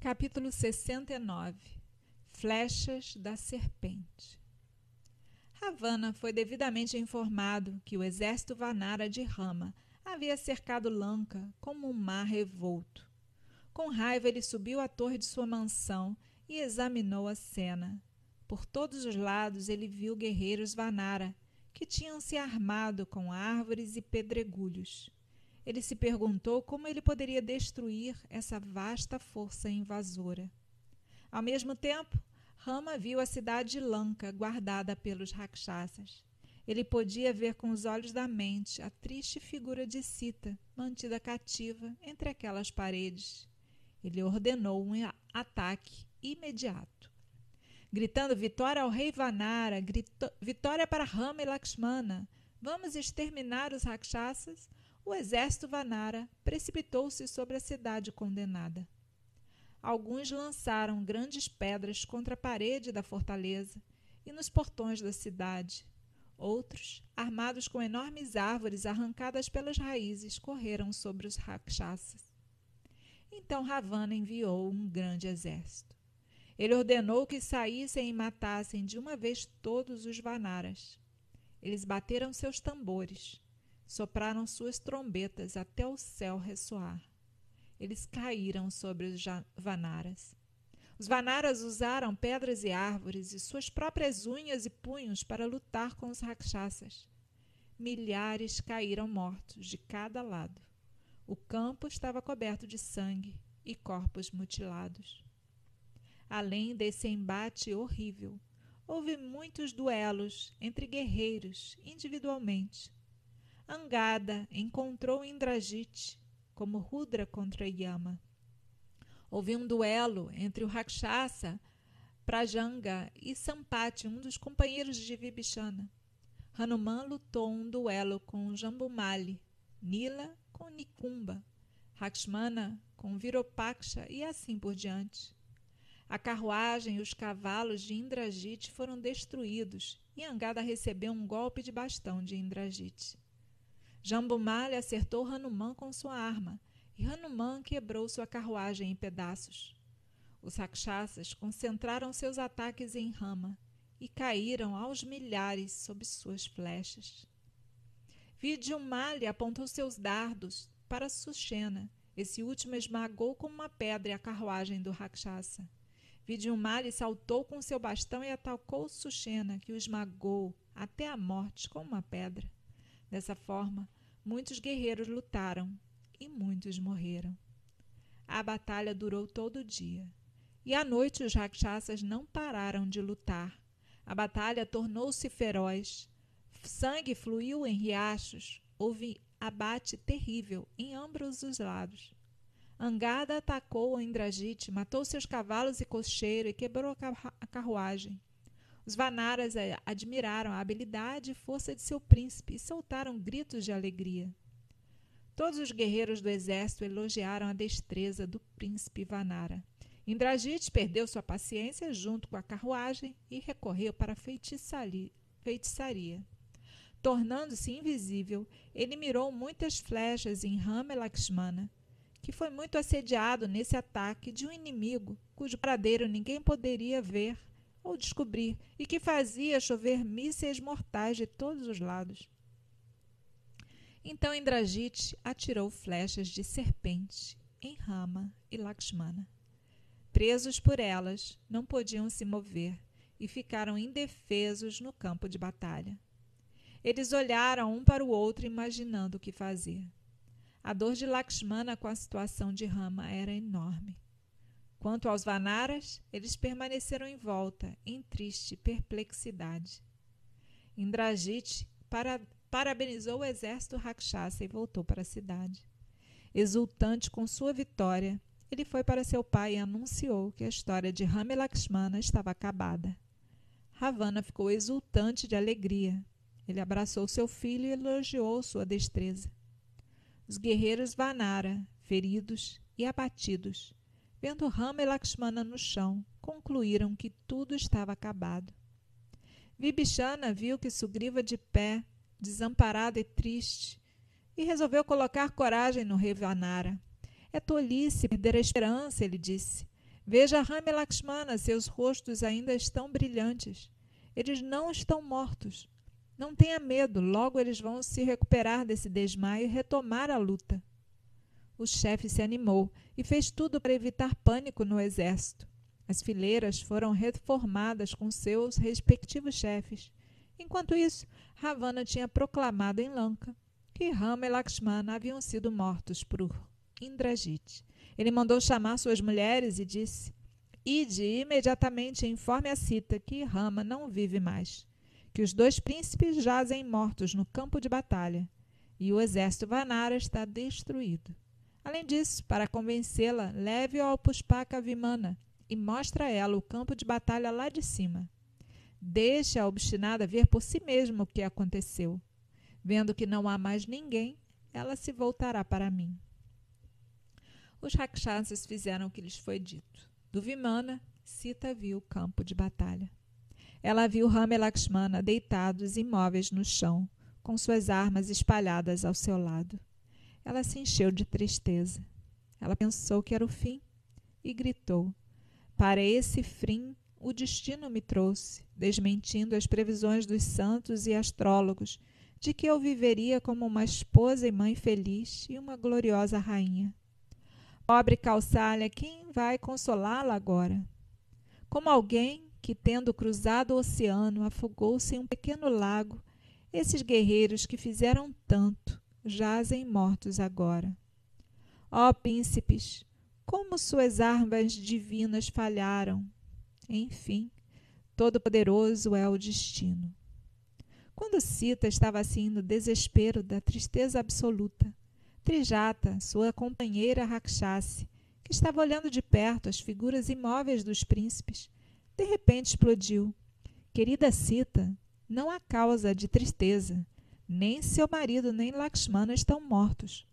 Capítulo 69 Flechas da Serpente Ravana foi devidamente informado que o exército Vanara de Rama havia cercado Lanka como um mar revolto. Com raiva, ele subiu à torre de sua mansão e examinou a cena. Por todos os lados, ele viu guerreiros Vanara, que tinham se armado com árvores e pedregulhos. Ele se perguntou como ele poderia destruir essa vasta força invasora. Ao mesmo tempo, Rama viu a cidade de Lanka guardada pelos rakshasas. Ele podia ver com os olhos da mente a triste figura de Sita, mantida cativa entre aquelas paredes. Ele ordenou um ataque imediato. Gritando vitória ao rei Vanara, vitória para Rama e Lakshmana, vamos exterminar os rakshasas, o exército Vanara precipitou-se sobre a cidade condenada. Alguns lançaram grandes pedras contra a parede da fortaleza e nos portões da cidade. Outros, armados com enormes árvores arrancadas pelas raízes, correram sobre os rakshasas. Então Ravana enviou um grande exército. Ele ordenou que saíssem e matassem de uma vez todos os Vanaras. Eles bateram seus tambores sopraram suas trombetas até o céu ressoar. Eles caíram sobre os Vanaras. Os Vanaras usaram pedras e árvores e suas próprias unhas e punhos para lutar com os Rakshasas. Milhares caíram mortos de cada lado. O campo estava coberto de sangue e corpos mutilados. Além desse embate horrível, houve muitos duelos entre guerreiros individualmente Angada encontrou Indrajit como Rudra contra Yama. Houve um duelo entre o Rakshasa Prajanga e Sampati, um dos companheiros de Vibhishana. Hanuman lutou um duelo com Jambumali, Nila com Nikumba, Lakshmana com Viropaksha e assim por diante. A carruagem e os cavalos de Indrajit foram destruídos e Angada recebeu um golpe de bastão de Indrajit. Jambumalha acertou Hanuman com sua arma, e Hanuman quebrou sua carruagem em pedaços. Os rakshasas concentraram seus ataques em Rama e caíram aos milhares sob suas flechas. Vidyumali apontou seus dardos para Sushena. Esse último esmagou com uma pedra a carruagem do Rakshasa. Vidyumali saltou com seu bastão e atacou Sushena, que o esmagou até a morte com uma pedra. Dessa forma, muitos guerreiros lutaram e muitos morreram. A batalha durou todo o dia. E à noite os rakshasas não pararam de lutar. A batalha tornou-se feroz. Sangue fluiu em riachos. Houve abate terrível em ambos os lados. Angada atacou Indrajit, matou seus cavalos e cocheiro e quebrou a carruagem. Os Vanaras eh, admiraram a habilidade e força de seu príncipe e soltaram gritos de alegria. Todos os guerreiros do exército elogiaram a destreza do príncipe Vanara. Indrajit perdeu sua paciência junto com a carruagem e recorreu para a feitiçaria. Tornando-se invisível, ele mirou muitas flechas em Rama Lakshmana, que foi muito assediado nesse ataque de um inimigo cujo paradeiro ninguém poderia ver ou descobrir, e que fazia chover mísseis mortais de todos os lados. Então Indrajit atirou flechas de serpente em Rama e Lakshmana. Presos por elas, não podiam se mover e ficaram indefesos no campo de batalha. Eles olharam um para o outro, imaginando o que fazer. A dor de Lakshmana com a situação de Rama era enorme. Quanto aos Vanaras, eles permaneceram em volta, em triste perplexidade. Indrajit para, parabenizou o exército Rakshasa e voltou para a cidade. Exultante com sua vitória, ele foi para seu pai e anunciou que a história de Rama e Lakshmana estava acabada. Ravana ficou exultante de alegria. Ele abraçou seu filho e elogiou sua destreza. Os guerreiros Vanara, feridos e abatidos, Vendo Rama e Lakshmana no chão, concluíram que tudo estava acabado. Vibhishana viu que Sugriva de pé, desamparado e triste, e resolveu colocar coragem no rei Vanara. É tolice perder a esperança, ele disse. Veja Rama e Lakshmana, seus rostos ainda estão brilhantes. Eles não estão mortos. Não tenha medo, logo eles vão se recuperar desse desmaio e retomar a luta. O chefe se animou e fez tudo para evitar pânico no exército. As fileiras foram reformadas com seus respectivos chefes. Enquanto isso, Ravana tinha proclamado em Lanka que Rama e Lakshmana haviam sido mortos por Indrajit. Ele mandou chamar suas mulheres e disse: Ide imediatamente informe a Sita que Rama não vive mais, que os dois príncipes jazem mortos no campo de batalha e o exército Vanara está destruído. Além disso, para convencê-la, leve-o ao Puspaka Vimana e mostre a ela o campo de batalha lá de cima. Deixe a obstinada ver por si mesma o que aconteceu. Vendo que não há mais ninguém, ela se voltará para mim. Os Rakshasas fizeram o que lhes foi dito. Do Vimana, Sita viu o campo de batalha. Ela viu Rama e Lakshmana deitados imóveis no chão, com suas armas espalhadas ao seu lado. Ela se encheu de tristeza. Ela pensou que era o fim e gritou: Para esse fim o destino me trouxe, desmentindo as previsões dos santos e astrólogos de que eu viveria como uma esposa e mãe feliz e uma gloriosa rainha. Pobre Calçalha, quem vai consolá-la agora? Como alguém que, tendo cruzado o oceano, afogou-se em um pequeno lago, esses guerreiros que fizeram tanto jazem mortos agora. Ó príncipes, como suas armas divinas falharam! Enfim, todo-poderoso é o destino. Quando Sita estava assim no desespero da tristeza absoluta, Trijata, sua companheira Rakshasi, que estava olhando de perto as figuras imóveis dos príncipes, de repente explodiu. Querida Sita, não há causa de tristeza. Nem seu marido nem Lakshmana estão mortos.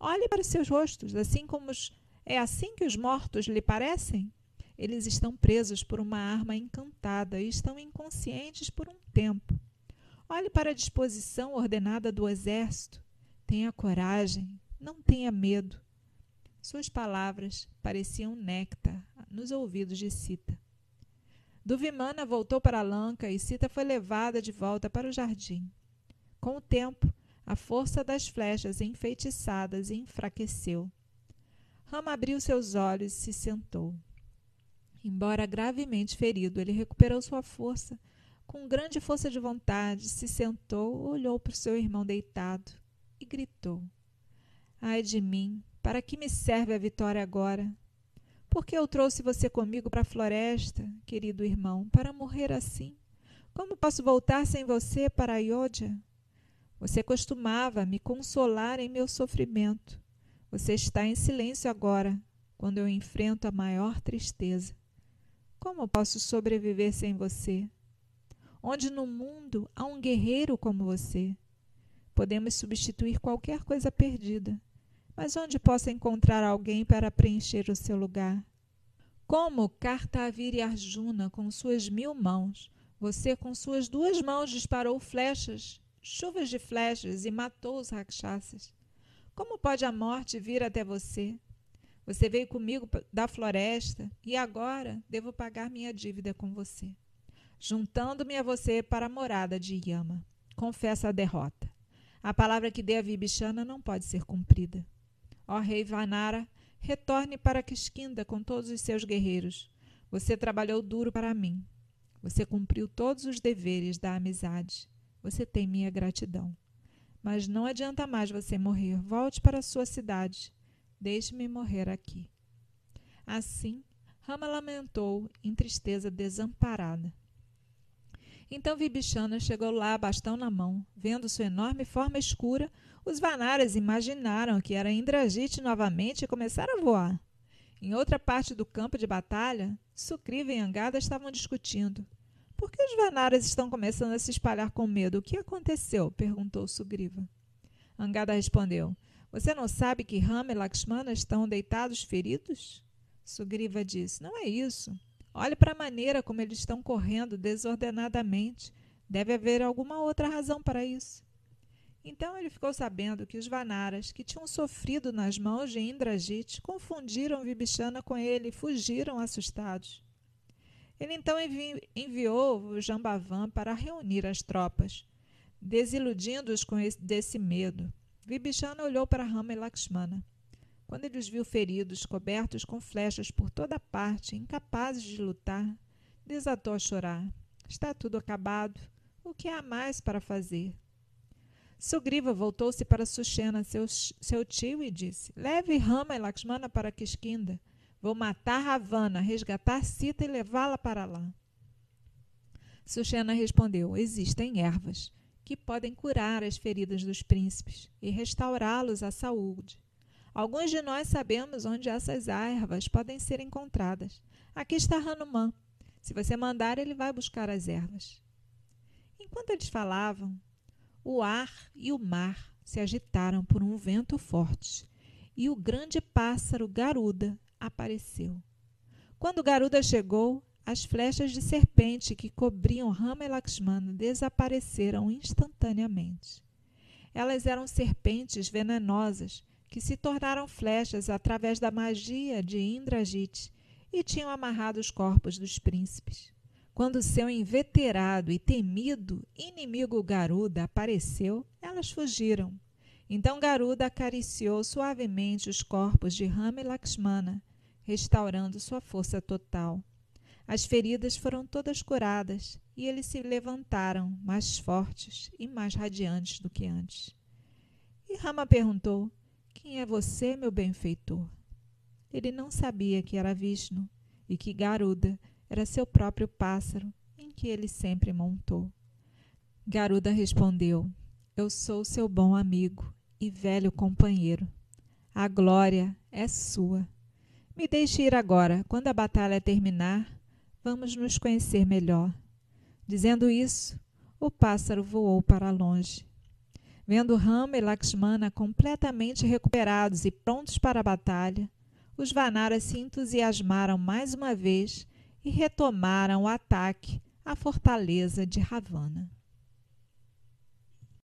Olhe para seus rostos, assim como os... é assim que os mortos lhe parecem? Eles estão presos por uma arma encantada e estão inconscientes por um tempo. Olhe para a disposição ordenada do exército. Tenha coragem, não tenha medo. Suas palavras pareciam néctar nos ouvidos de Sita. Duvimana voltou para Lanka e Sita foi levada de volta para o jardim. Com o tempo, a força das flechas enfeitiçadas enfraqueceu. Rama abriu seus olhos e se sentou. Embora gravemente ferido, ele recuperou sua força. Com grande força de vontade, se sentou, olhou para o seu irmão deitado e gritou: Ai de mim, para que me serve a vitória agora? Por que eu trouxe você comigo para a floresta, querido irmão, para morrer assim? Como posso voltar sem você para Ayodhya? Você costumava me consolar em meu sofrimento. Você está em silêncio agora, quando eu enfrento a maior tristeza. Como posso sobreviver sem você? Onde no mundo há um guerreiro como você? Podemos substituir qualquer coisa perdida, mas onde posso encontrar alguém para preencher o seu lugar? Como Kartavir e Arjuna com suas mil mãos, você com suas duas mãos disparou flechas, chuvas de flechas e matou os rakshasas. Como pode a morte vir até você? Você veio comigo da floresta e agora devo pagar minha dívida com você, juntando-me a você para a morada de Yama. Confessa a derrota. A palavra que dei a Vibhishana não pode ser cumprida. Ó rei Vanara, retorne para Kiskinda com todos os seus guerreiros. Você trabalhou duro para mim. Você cumpriu todos os deveres da amizade. Você tem minha gratidão. Mas não adianta mais você morrer. Volte para sua cidade. Deixe-me morrer aqui. Assim, Rama lamentou em tristeza desamparada. Então Vibhishana chegou lá, bastão na mão. Vendo sua enorme forma escura, os Vanaras imaginaram que era Indrajit novamente e começaram a voar. Em outra parte do campo de batalha, Sukriva e Angada estavam discutindo. Por que os Vanaras estão começando a se espalhar com medo? O que aconteceu? perguntou Sugriva. Angada respondeu: Você não sabe que Rama e Lakshmana estão deitados feridos? Sugriva disse: Não é isso. Olhe para a maneira como eles estão correndo desordenadamente. Deve haver alguma outra razão para isso. Então ele ficou sabendo que os Vanaras, que tinham sofrido nas mãos de Indrajit, confundiram Vibhishana com ele e fugiram assustados. Ele então envi enviou o Jambavan para reunir as tropas, desiludindo-os com esse, desse medo. Vibhishana olhou para Rama e Lakshmana. Quando ele os viu feridos, cobertos com flechas por toda parte, incapazes de lutar, desatou a chorar. Está tudo acabado. O que há mais para fazer? Sugriva voltou-se para Sushena, seu, seu tio, e disse: Leve Rama e Lakshmana para Kiskinda. Vou matar Ravana, resgatar Sita e levá-la para lá. Sushena respondeu: Existem ervas que podem curar as feridas dos príncipes e restaurá-los à saúde. Alguns de nós sabemos onde essas ervas podem ser encontradas. Aqui está Hanuman. Se você mandar, ele vai buscar as ervas. Enquanto eles falavam, o ar e o mar se agitaram por um vento forte, e o grande pássaro Garuda apareceu. Quando Garuda chegou, as flechas de serpente que cobriam Rama e Lakshmana desapareceram instantaneamente. Elas eram serpentes venenosas que se tornaram flechas através da magia de Indrajit e tinham amarrado os corpos dos príncipes. Quando seu inveterado e temido inimigo Garuda apareceu, elas fugiram. Então Garuda acariciou suavemente os corpos de Rama e Lakshmana, restaurando sua força total. As feridas foram todas curadas e eles se levantaram mais fortes e mais radiantes do que antes. E Rama perguntou: Quem é você, meu benfeitor? Ele não sabia que era Vishnu e que Garuda era seu próprio pássaro, em que ele sempre montou. Garuda respondeu: Eu sou seu bom amigo e velho companheiro. A glória é sua. Me deixe ir agora. Quando a batalha terminar, vamos nos conhecer melhor. Dizendo isso, o pássaro voou para longe. Vendo Rama e Lakshmana completamente recuperados e prontos para a batalha, os Vanaras se entusiasmaram mais uma vez e retomaram o ataque à fortaleza de Ravana.